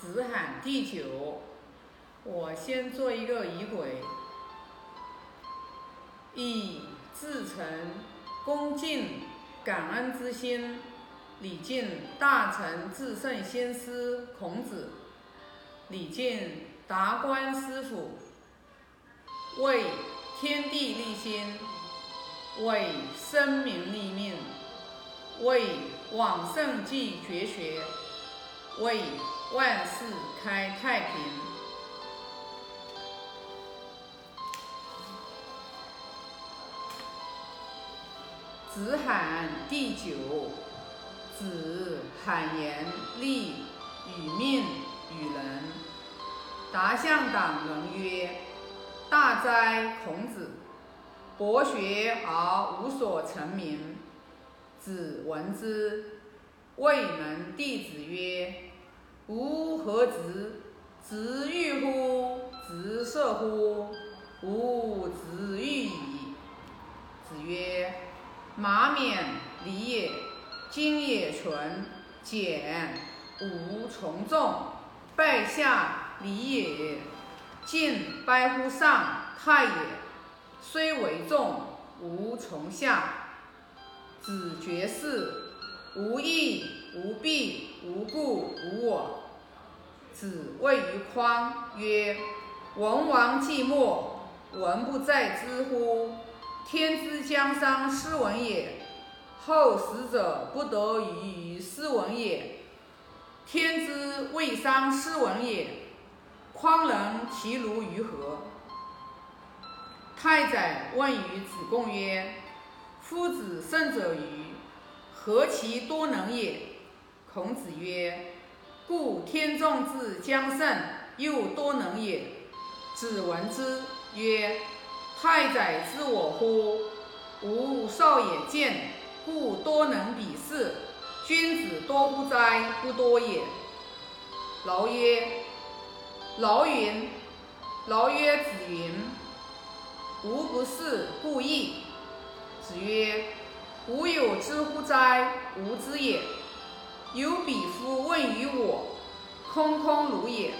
子罕第九。我先做一个仪轨，以至诚恭敬感恩之心，礼敬大成至圣先师孔子，礼敬达观师傅，为天地立心，为生民立命，为往圣继绝学，为万世开太平。子罕第九，子罕言立与命与人。达向党人曰：“大哉孔子，博学而无所成名。”子闻之，谓门弟子曰：“吾何直？直欲乎？直射乎？吾直欲矣。”子曰。马冕礼也，今也纯简，无从众。拜下礼也，敬拜乎上太也。虽为众，无从下。子绝世，无义，无弊，无故，无我。子谓于匡曰：“文王寂寞，文不在知乎？”天之将丧斯文也，后死者不得已于斯文也。天之未丧斯文也，匡人其如于何？太宰问于子贡曰：“夫子胜者于何其多能也？”孔子曰：“故天众之将胜，又多能也。”子闻之曰。太宰知我乎？吾少也见，故多能比视。君子多乎哉？不多也。劳曰：劳云。劳曰：子云。吾不是故意。子曰：吾有知乎哉？吾知也。有彼夫问于我，空空如也。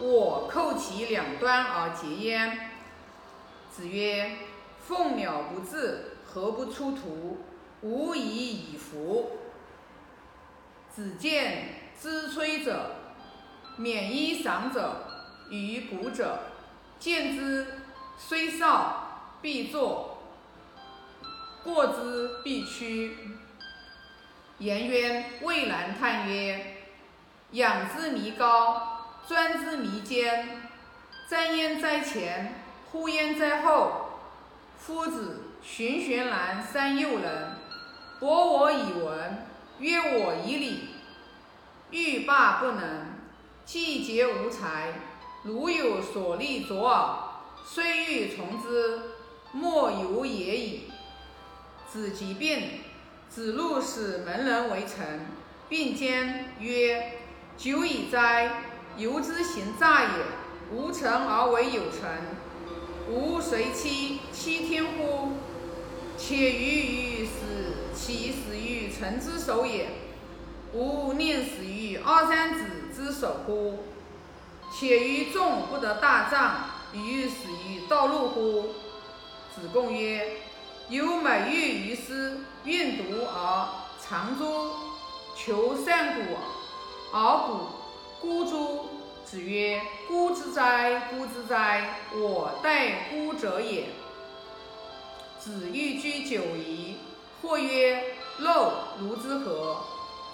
我扣其两端而结焉。子曰：“凤鸟不至，何不出图？无以以服。”子见之吹者，免衣裳者，于古者，见之虽少，必作；过之必趋。颜渊蔚然叹曰：“仰之弥高，专之弥坚，瞻焉在前。”呼焉在后，夫子循循然三幼人，博我以文，约我以礼，欲罢不能，既竭无才。如有所立左耳，虽欲从之，莫由也已。子疾病，子路使门人为臣，并兼曰：“久矣哉！由之行诈也。无臣而为有臣。”吾谁欺欺天乎？且于于死，其死于臣之手也。吾宁死于二三子之手乎？且于众不得大葬，于死于道路乎？子贡曰：有美玉于斯，运毒而藏诸？求善古而古孤诸？子曰：“孤之哉，孤之哉！我待孤者也。”子欲居九夷，或曰：“陋如之何？”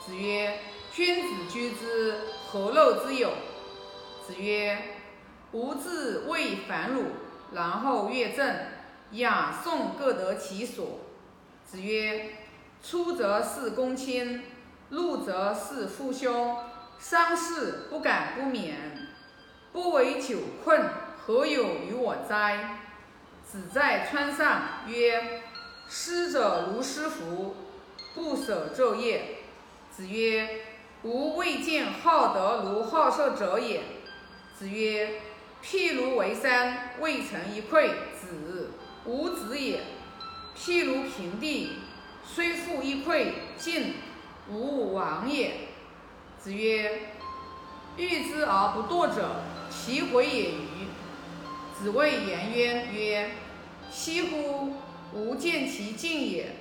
子曰：“君子居之，何陋之有？”子曰：“吾自谓反汝，然后乐正，雅颂各得其所。”子曰：“出则事公卿，入则事父兄。”丧事不敢不免，不为酒困，何有于我哉？子在川上曰：“师者如师服，不舍昼夜。”子曰：“吾未见好德如好色者也。”子曰：“譬如为山，未成一篑。”子无子也。譬如平地，虽覆一篑，进无往也。子曰：“欲之而不惰者，其回也与？子谓颜渊曰：“惜乎！吾见其进也，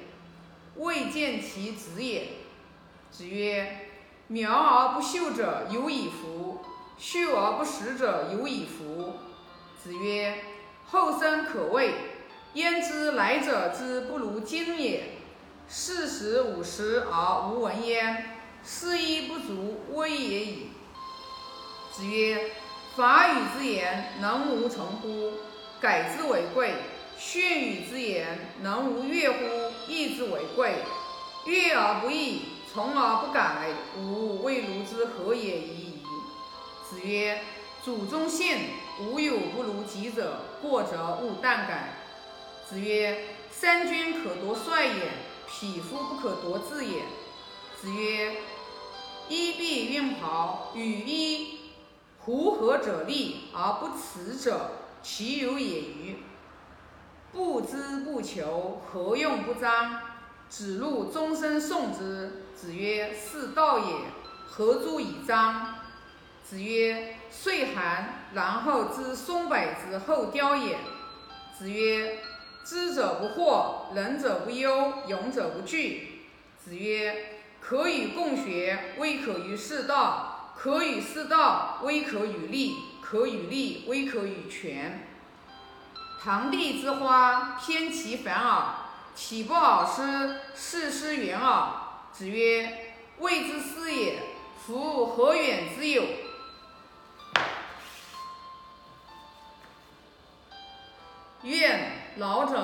未见其止也。”子曰：“苗而不秀者有以夫，秀而不实者有以夫。”子曰：“后生可畏，焉知来者之不如今也？四十五十而无闻焉，思亦不足危也已。”子曰：“法语之言，能无从乎？改之为贵。训语之言，能无悦乎？义之为贵。悦而不义，从而不改，吾未如之何也已矣。”子曰：“祖宗信，无有不如己者，过则勿惮改。”子曰：“三军可夺帅也，匹夫不可夺志也。”子曰：“衣敝运袍，与衣。”狐合者立而不辞者，其有也与？不知不求，何用不彰？子路终身诵之。子曰：“是道也。何足以彰？”子曰：“岁寒，然后知松柏之后凋也。”子曰：“知者不惑，仁者不忧，勇者不惧。”子曰：“可与共学，未可与士道。”可与士道，微可与利；可与利，未可与权。堂棣之花，偏其繁耳，岂不尔思？事师远耳。子曰：“未之师也，夫何远之有？”老者。